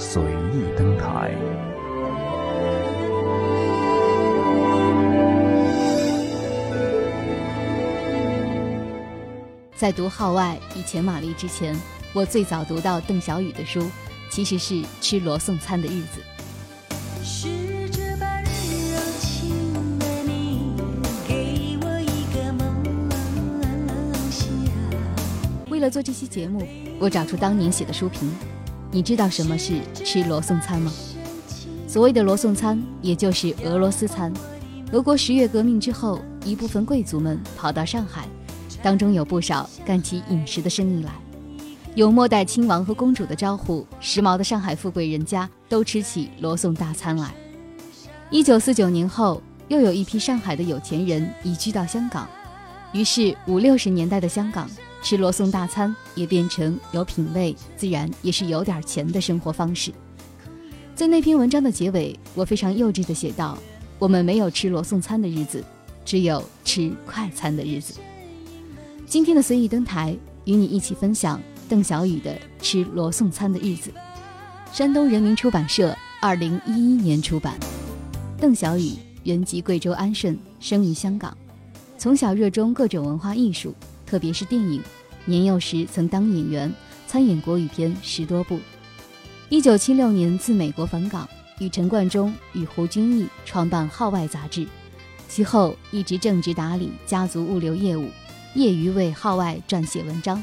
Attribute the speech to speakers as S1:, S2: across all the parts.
S1: 随意登台。
S2: 在读《号外》以前玛丽之前，我最早读到邓小雨的书，其实是吃罗宋餐的日子。为了做这期节目，我找出当年写的书评。你知道什么是吃罗宋餐吗？所谓的罗宋餐，也就是俄罗斯餐。俄国十月革命之后，一部分贵族们跑到上海，当中有不少干起饮食的生意来。有末代亲王和公主的招呼，时髦的上海富贵人家都吃起罗宋大餐来。一九四九年后，又有一批上海的有钱人移居到香港，于是五六十年代的香港。吃罗宋大餐也变成有品味，自然也是有点钱的生活方式。在那篇文章的结尾，我非常幼稚地写道：“我们没有吃罗宋餐的日子，只有吃快餐的日子。”今天的随意登台，与你一起分享邓小宇的《吃罗宋餐的日子》。山东人民出版社二零一一年出版。邓小宇原籍贵州安顺，生于香港，从小热衷各种文化艺术。特别是电影，年幼时曾当演员，参演国语片十多部。一九七六年自美国返港，与陈冠中与胡君毅创办《号外》杂志，其后一直正直打理家族物流业务，业余为《号外》撰写文章。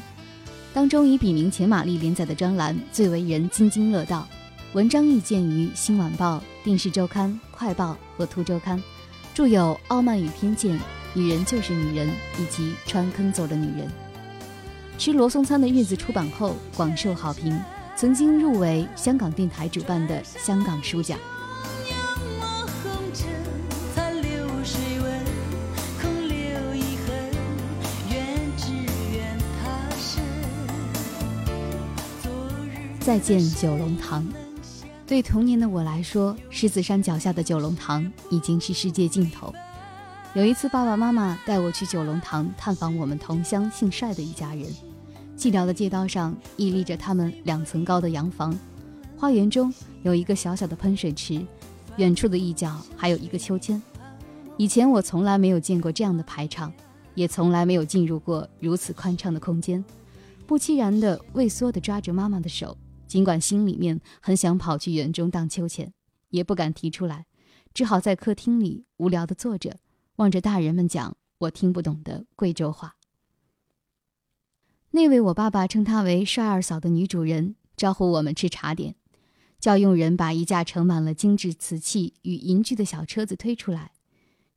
S2: 当中以笔名钱玛丽连载的专栏最为人津津乐道，文章亦见于《新晚报》《电视周刊》《快报》和《图周刊》，著有《傲慢与偏见》。女人就是女人，以及穿坑走的女人。吃罗宋餐的日子出版后广受好评，曾经入围香港电台主办的香港书奖。再见九龙塘，对童年的我来说，狮子山脚下的九龙塘已经是世界尽头。有一次，爸爸妈妈带我去九龙塘探访我们同乡姓帅的一家人。寂寥的街道上屹立着他们两层高的洋房，花园中有一个小小的喷水池，远处的一角还有一个秋千。以前我从来没有见过这样的排场，也从来没有进入过如此宽敞的空间。不期然地畏缩地抓着妈妈的手，尽管心里面很想跑去园中荡秋千，也不敢提出来，只好在客厅里无聊地坐着。望着大人们讲我听不懂的贵州话。那位我爸爸称她为“帅二嫂”的女主人招呼我们吃茶点，叫佣人把一架盛满了精致瓷器与银具的小车子推出来。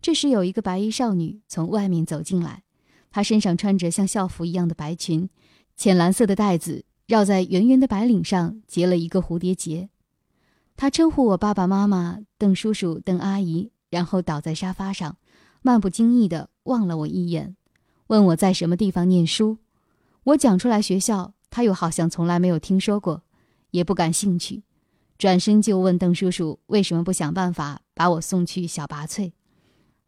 S2: 这时有一个白衣少女从外面走进来，她身上穿着像校服一样的白裙，浅蓝色的带子绕在圆圆的白领上结了一个蝴蝶结。她称呼我爸爸妈妈邓叔叔、邓阿姨，然后倒在沙发上。漫不经意地望了我一眼，问我在什么地方念书。我讲出来学校，他又好像从来没有听说过，也不感兴趣，转身就问邓叔叔为什么不想办法把我送去小拔萃。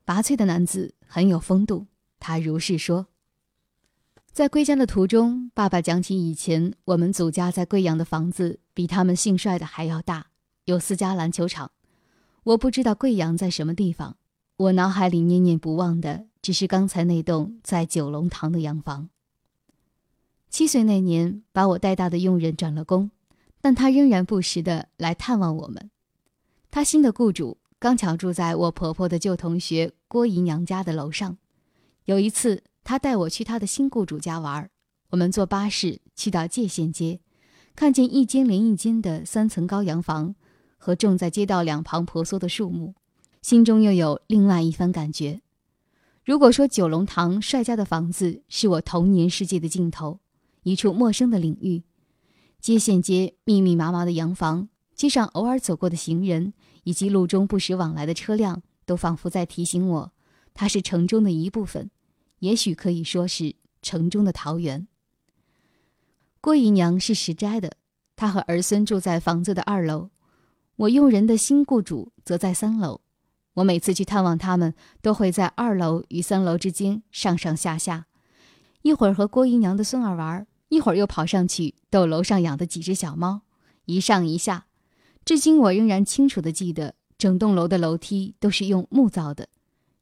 S2: 拔萃的男子很有风度，他如是说。在归家的途中，爸爸讲起以前我们祖家在贵阳的房子比他们姓帅的还要大，有四家篮球场。我不知道贵阳在什么地方。我脑海里念念不忘的，只是刚才那栋在九龙塘的洋房。七岁那年，把我带大的佣人转了工，但他仍然不时的来探望我们。他新的雇主刚巧住在我婆婆的旧同学郭姨娘家的楼上。有一次，他带我去他的新雇主家玩，我们坐巴士去到界限街，看见一间连一间的三层高洋房和种在街道两旁婆娑的树木。心中又有另外一番感觉。如果说九龙塘帅家的房子是我童年世界的尽头，一处陌生的领域，接线街密密麻麻的洋房街上偶尔走过的行人，以及路中不时往来的车辆，都仿佛在提醒我，它是城中的一部分，也许可以说是城中的桃源。郭姨娘是石斋的，她和儿孙住在房子的二楼，我佣人的新雇主则在三楼。我每次去探望他们，都会在二楼与三楼之间上上下下，一会儿和郭姨娘的孙儿玩，一会儿又跑上去逗楼上养的几只小猫，一上一下。至今我仍然清楚地记得，整栋楼的楼梯都是用木造的，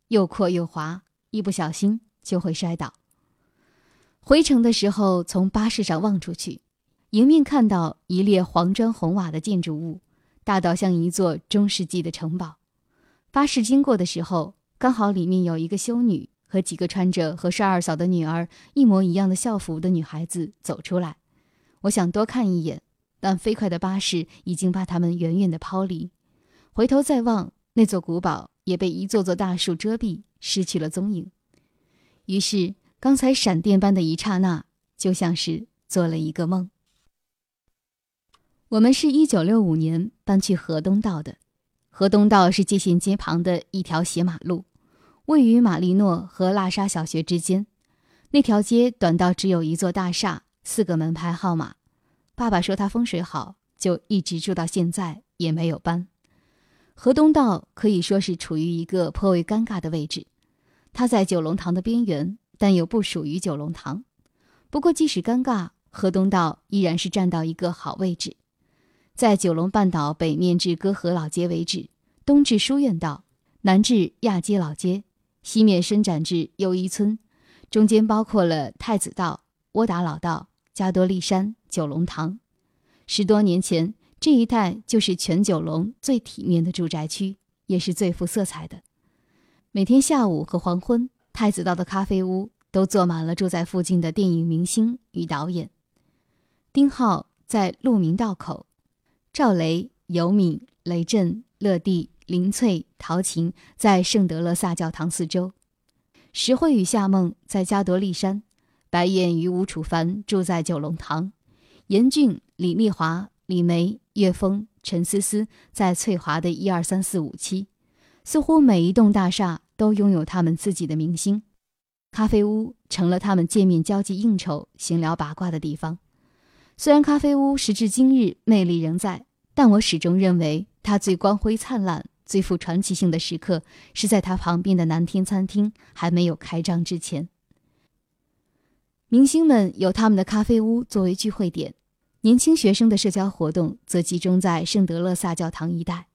S2: 又阔又滑，一不小心就会摔倒。回城的时候，从巴士上望出去，迎面看到一列黄砖红瓦的建筑物，大到像一座中世纪的城堡。巴士经过的时候，刚好里面有一个修女和几个穿着和帅二嫂的女儿一模一样的校服的女孩子走出来。我想多看一眼。但飞快的巴士已经把他们远远地抛离，回头再望，那座古堡也被一座座大树遮蔽，失去了踪影。于是，刚才闪电般的一刹那，就像是做了一个梦。我们是一九六五年搬去河东道的，河东道是界限街旁的一条斜马路，位于马利诺和拉沙小学之间。那条街短到只有一座大厦，四个门牌号码。爸爸说他风水好，就一直住到现在，也没有搬。河东道可以说是处于一个颇为尴尬的位置，它在九龙塘的边缘，但又不属于九龙塘。不过即使尴尬，河东道依然是占到一个好位置，在九龙半岛北面至歌河老街为止，东至书院道，南至亚街老街，西面伸展至又一村，中间包括了太子道、窝打老道。加多利山、九龙塘，十多年前这一带就是全九龙最体面的住宅区，也是最富色彩的。每天下午和黄昏，太子道的咖啡屋都坐满了住在附近的电影明星与导演。丁浩在鹿鸣道口，赵雷、尤敏、雷震、乐蒂、林翠、陶琴在圣德勒萨教堂四周，石慧与夏梦在加多利山。白燕与吴楚凡住在九龙塘，严俊、李丽华、李梅、岳峰、陈思思在翠华的一二三四五期。似乎每一栋大厦都拥有他们自己的明星，咖啡屋成了他们见面交际应酬、闲聊八卦的地方。虽然咖啡屋时至今日魅力仍在，但我始终认为它最光辉灿烂、最富传奇性的时刻是在它旁边的南天餐厅还没有开张之前。明星们有他们的咖啡屋作为聚会点，年轻学生的社交活动则集中在圣德勒萨教堂一带。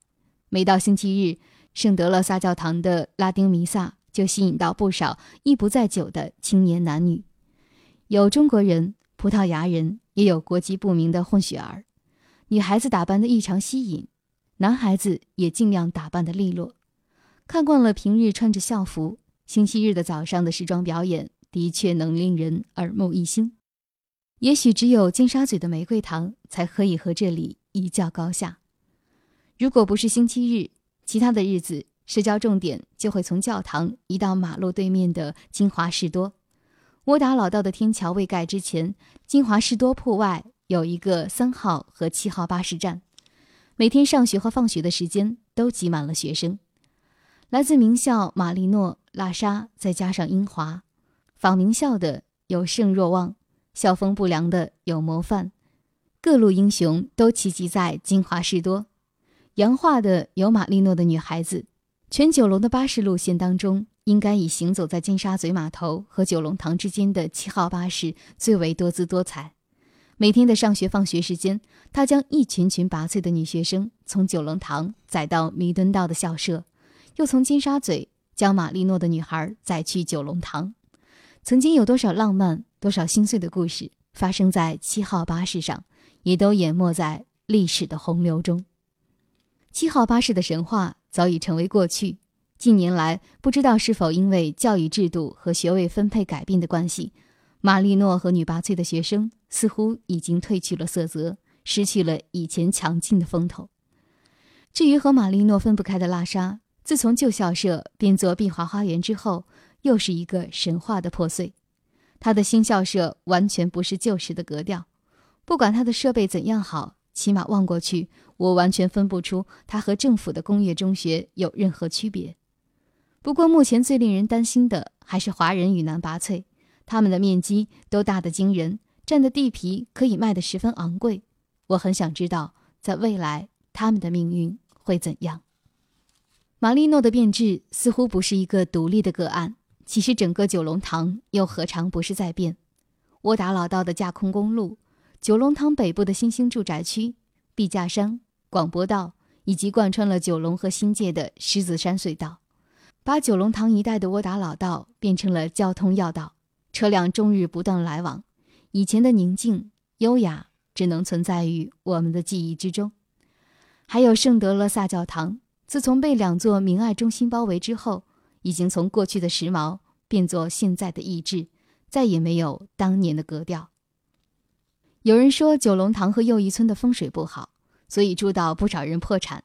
S2: 每到星期日，圣德勒萨教堂的拉丁弥撒就吸引到不少一不在酒的青年男女，有中国人、葡萄牙人，也有国籍不明的混血儿。女孩子打扮得异常吸引，男孩子也尽量打扮得利落。看惯了平日穿着校服，星期日的早上的时装表演。的确能令人耳目一新，也许只有金沙咀的玫瑰堂才可以和这里一较高下。如果不是星期日，其他的日子社交重点就会从教堂移到马路对面的金华士多。窝打老道的天桥未盖之前，金华士多铺外有一个三号和七号巴士站，每天上学和放学的时间都挤满了学生，来自名校马利诺、拉沙，再加上英华。仿名校的有盛若望，校风不良的有模范，各路英雄都齐集在金华士多。洋化的有马利诺的女孩子。全九龙的巴士路线当中，应该以行走在金沙嘴码头和九龙塘之间的七号巴士最为多姿多彩。每天的上学放学时间，他将一群群拔萃的女学生从九龙塘载到弥敦道的校舍，又从金沙嘴将玛利诺的女孩载去九龙塘。曾经有多少浪漫、多少心碎的故事发生在七号巴士上，也都淹没在历史的洪流中。七号巴士的神话早已成为过去。近年来，不知道是否因为教育制度和学位分配改变的关系，玛丽诺和女拔萃的学生似乎已经褪去了色泽，失去了以前强劲的风头。至于和玛丽诺分不开的拉莎，自从旧校舍变作碧华花园之后。又是一个神话的破碎，他的新校舍完全不是旧时的格调，不管他的设备怎样好，起码望过去，我完全分不出它和政府的工业中学有任何区别。不过，目前最令人担心的还是华人与南拔萃，他们的面积都大得惊人，占的地皮可以卖得十分昂贵。我很想知道，在未来他们的命运会怎样。马利诺的变质似乎不是一个独立的个案，其实整个九龙塘又何尝不是在变？窝打老道的架空公路，九龙塘北部的新兴住宅区，毕架山广播道，以及贯穿了九龙和新界的狮子山隧道，把九龙塘一带的窝打老道变成了交通要道，车辆终日不断来往。以前的宁静优雅，只能存在于我们的记忆之中。还有圣德勒萨教堂，自从被两座明爱中心包围之后，已经从过去的时髦变作现在的意志。再也没有当年的格调。有人说九龙塘和又一村的风水不好，所以住到不少人破产。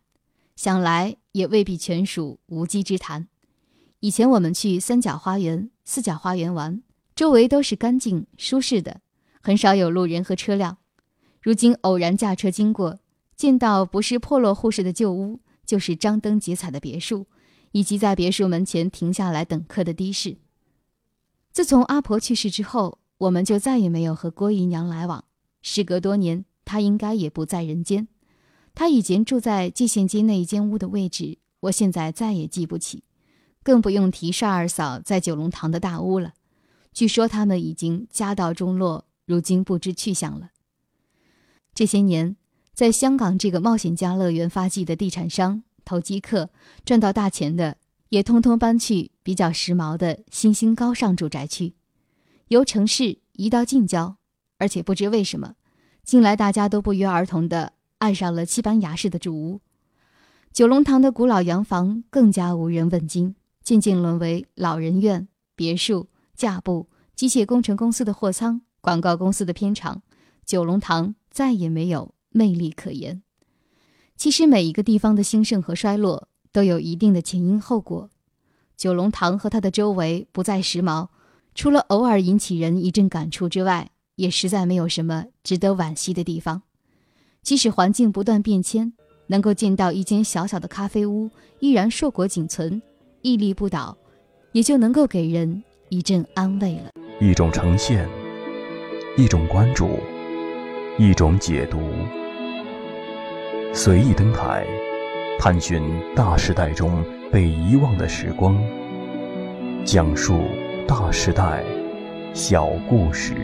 S2: 想来也未必全属无稽之谈。以前我们去三角花园、四角花园玩，周围都是干净舒适的，很少有路人和车辆。如今偶然驾车经过，见到不是破落户式的旧屋，就是张灯结彩的别墅，以及在别墅门前停下来等客的的士。自从阿婆去世之后，我们就再也没有和郭姨娘来往。时隔多年，她应该也不在人间。她以前住在界限街那一间屋的位置，我现在再也记不起，更不用提邵二嫂在九龙塘的大屋了。据说他们已经家道中落，如今不知去向了。这些年，在香港这个冒险家乐园发迹的地产商、投机客，赚到大钱的。也通通搬去比较时髦的新兴高尚住宅区，由城市移到近郊，而且不知为什么，近来大家都不约而同地爱上了西班牙式的住屋。九龙塘的古老洋房更加无人问津，渐渐沦为老人院、别墅、架布、机械工程公司的货仓、广告公司的片场。九龙塘再也没有魅力可言。其实每一个地方的兴盛和衰落。都有一定的前因后果。九龙塘和它的周围不再时髦，除了偶尔引起人一阵感触之外，也实在没有什么值得惋惜的地方。即使环境不断变迁，能够见到一间小小的咖啡屋依然硕果仅存、屹立不倒，也就能够给人一阵安慰了。
S1: 一种呈现，一种关注，一种解读，随意登台。探寻大时代中被遗忘的时光，讲述大时代小故事。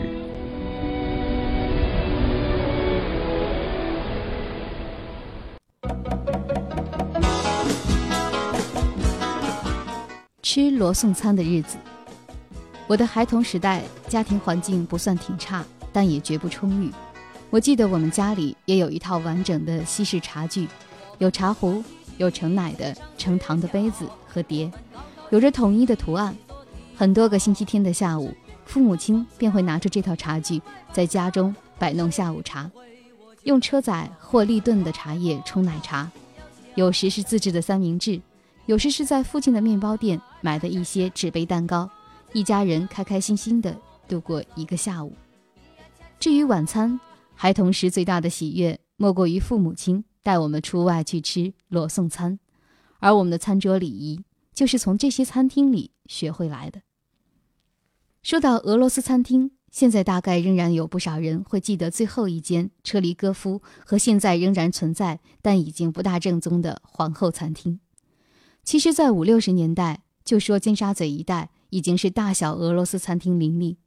S2: 罗送餐的日子，我的孩童时代家庭环境不算挺差，但也绝不充裕。我记得我们家里也有一套完整的西式茶具。有茶壶，有盛奶的、盛糖的杯子和碟，有着统一的图案。很多个星期天的下午，父母亲便会拿出这套茶具，在家中摆弄下午茶，用车载或立顿的茶叶冲奶茶。有时是自制的三明治，有时是在附近的面包店买的一些纸杯蛋糕。一家人开开心心地度过一个下午。至于晚餐，孩童时最大的喜悦，莫过于父母亲。带我们出外去吃罗宋餐，而我们的餐桌礼仪就是从这些餐厅里学会来的。说到俄罗斯餐厅，现在大概仍然有不少人会记得最后一间车厘戈夫和现在仍然存在但已经不大正宗的皇后餐厅。其实，在五六十年代，就说尖沙咀一带已经是大小俄罗斯餐厅林立。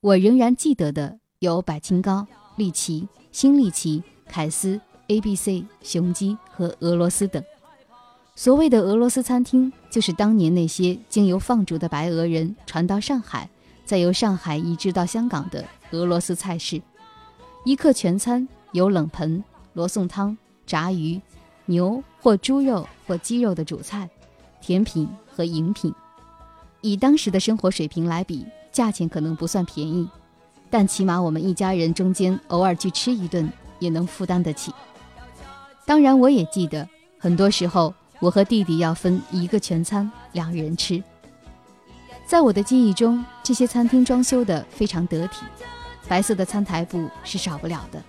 S2: 我仍然记得的有百清高、利奇、新利奇、凯斯。A、B、C、雄鸡和俄罗斯等，所谓的俄罗斯餐厅，就是当年那些经由放逐的白俄人传到上海，再由上海移植到香港的俄罗斯菜式。一客全餐有冷盆、罗宋汤、炸鱼、牛或猪肉或鸡肉的主菜、甜品和饮品。以当时的生活水平来比，价钱可能不算便宜，但起码我们一家人中间偶尔去吃一顿，也能负担得起。当然，我也记得，很多时候我和弟弟要分一个全餐，两人吃。在我的记忆中，这些餐厅装修的非常得体，白色的餐台布是少不了的。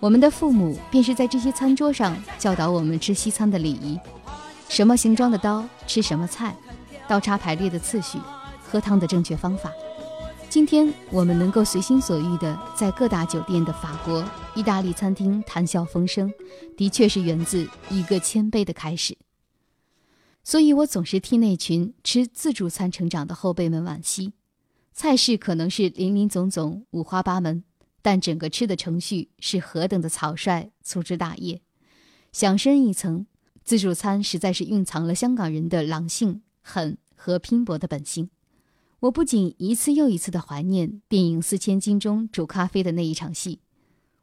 S2: 我们的父母便是在这些餐桌上教导我们吃西餐的礼仪：什么形状的刀吃什么菜，刀叉排列的次序，喝汤的正确方法。今天我们能够随心所欲地在各大酒店的法国、意大利餐厅谈笑风生，的确是源自一个谦卑的开始。所以我总是替那群吃自助餐成长的后辈们惋惜。菜式可能是林林总总、五花八门，但整个吃的程序是何等的草率、粗枝大叶。想深一层，自助餐实在是蕴藏了香港人的狼性、狠和拼搏的本性。我不仅一次又一次地怀念电影《四千金》中煮咖啡的那一场戏，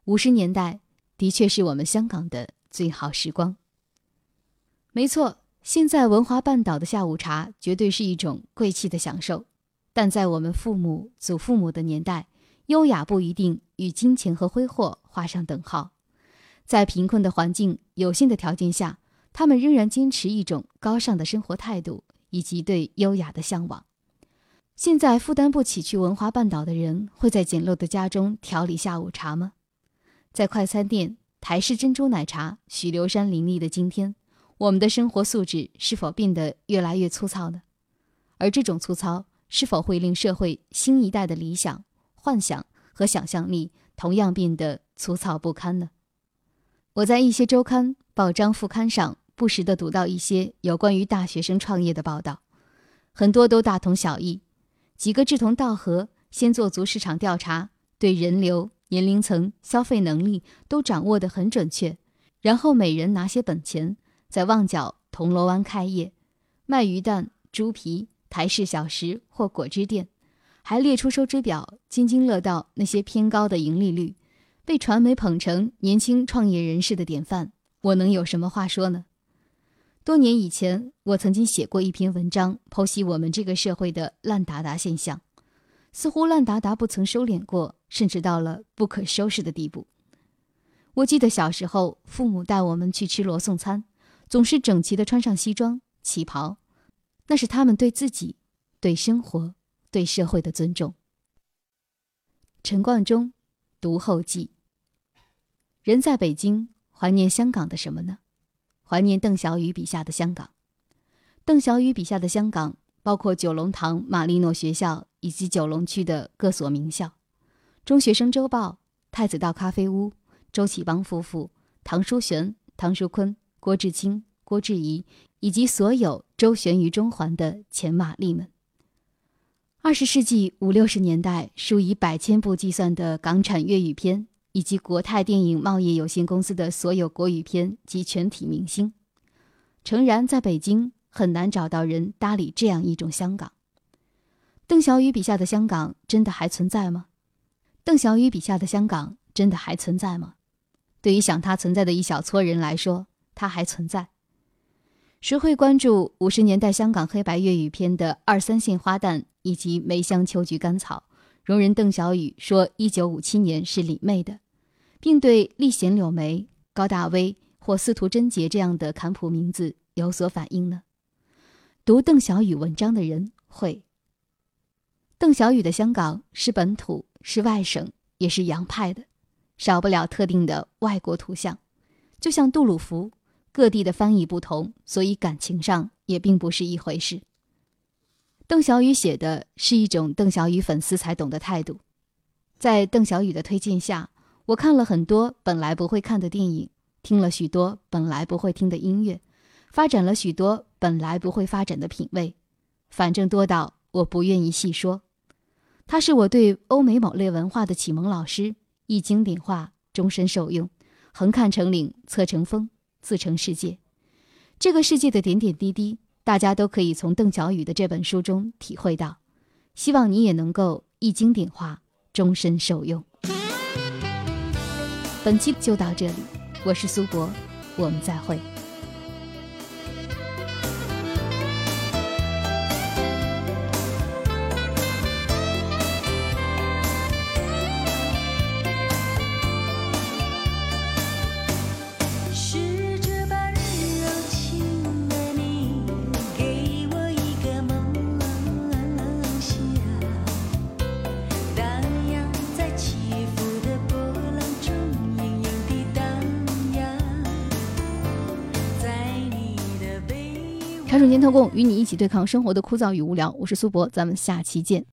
S2: 五十年代的确是我们香港的最好时光。没错，现在文华半岛的下午茶绝对是一种贵气的享受，但在我们父母、祖父母的年代，优雅不一定与金钱和挥霍画上等号。在贫困的环境、有限的条件下，他们仍然坚持一种高尚的生活态度以及对优雅的向往。现在负担不起去文华半岛的人，会在简陋的家中调理下午茶吗？在快餐店台式珍珠奶茶、许留山林立的今天，我们的生活素质是否变得越来越粗糙呢？而这种粗糙，是否会令社会新一代的理想、幻想和想象力同样变得粗糙不堪呢？我在一些周刊、报章副刊上不时地读到一些有关于大学生创业的报道，很多都大同小异。几个志同道合，先做足市场调查，对人流、年龄层、消费能力都掌握得很准确，然后每人拿些本钱，在旺角、铜锣湾开业，卖鱼蛋、猪皮、台式小食或果汁店，还列出收支表，津津乐道那些偏高的盈利率，被传媒捧成年轻创业人士的典范。我能有什么话说呢？多年以前，我曾经写过一篇文章，剖析我们这个社会的烂达达现象。似乎烂达达不曾收敛过，甚至到了不可收拾的地步。我记得小时候，父母带我们去吃罗宋餐，总是整齐地穿上西装旗袍，那是他们对自己、对生活、对社会的尊重。陈冠中，读后记。人在北京，怀念香港的什么呢？怀念邓小雨笔下的香港。邓小雨笔下的香港，包括九龙塘玛丽诺学校以及九龙区的各所名校，中学生周报、太子道咖啡屋、周启邦夫妇、唐书璇、唐书坤、郭志清、郭志怡，以及所有周旋于中环的前玛丽们。二十世纪五六十年代，数以百千部计算的港产粤语片。以及国泰电影贸易有限公司的所有国语片及全体明星，诚然，在北京很难找到人搭理这样一种香港。邓小雨笔下的香港真的还存在吗？邓小雨笔下的香港真的还存在吗？对于想它存在的一小撮人来说，它还存在。谁会关注五十年代香港黑白粤语片的二三线花旦以及梅香秋菊甘草？容人邓小雨说：“一九五七年是李妹的。”并对“丽贤柳眉”、“高大威”或“司徒贞杰”这样的坎普名字有所反应呢？读邓小宇文章的人会。邓小宇的香港是本土，是外省，也是洋派的，少不了特定的外国图像，就像杜鲁福，各地的翻译不同，所以感情上也并不是一回事。邓小宇写的是一种邓小宇粉丝才懂的态度，在邓小宇的推荐下。我看了很多本来不会看的电影，听了许多本来不会听的音乐，发展了许多本来不会发展的品味，反正多到我不愿意细说。他是我对欧美某类文化的启蒙老师，一经典化，终身受用。横看成岭侧成峰，自成世界。这个世界的点点滴滴，大家都可以从邓小雨的这本书中体会到。希望你也能够一经典化，终身受用。本期就到这里，我是苏博，我们再会。共，与你一起对抗生活的枯燥与无聊。我是苏博，咱们下期见。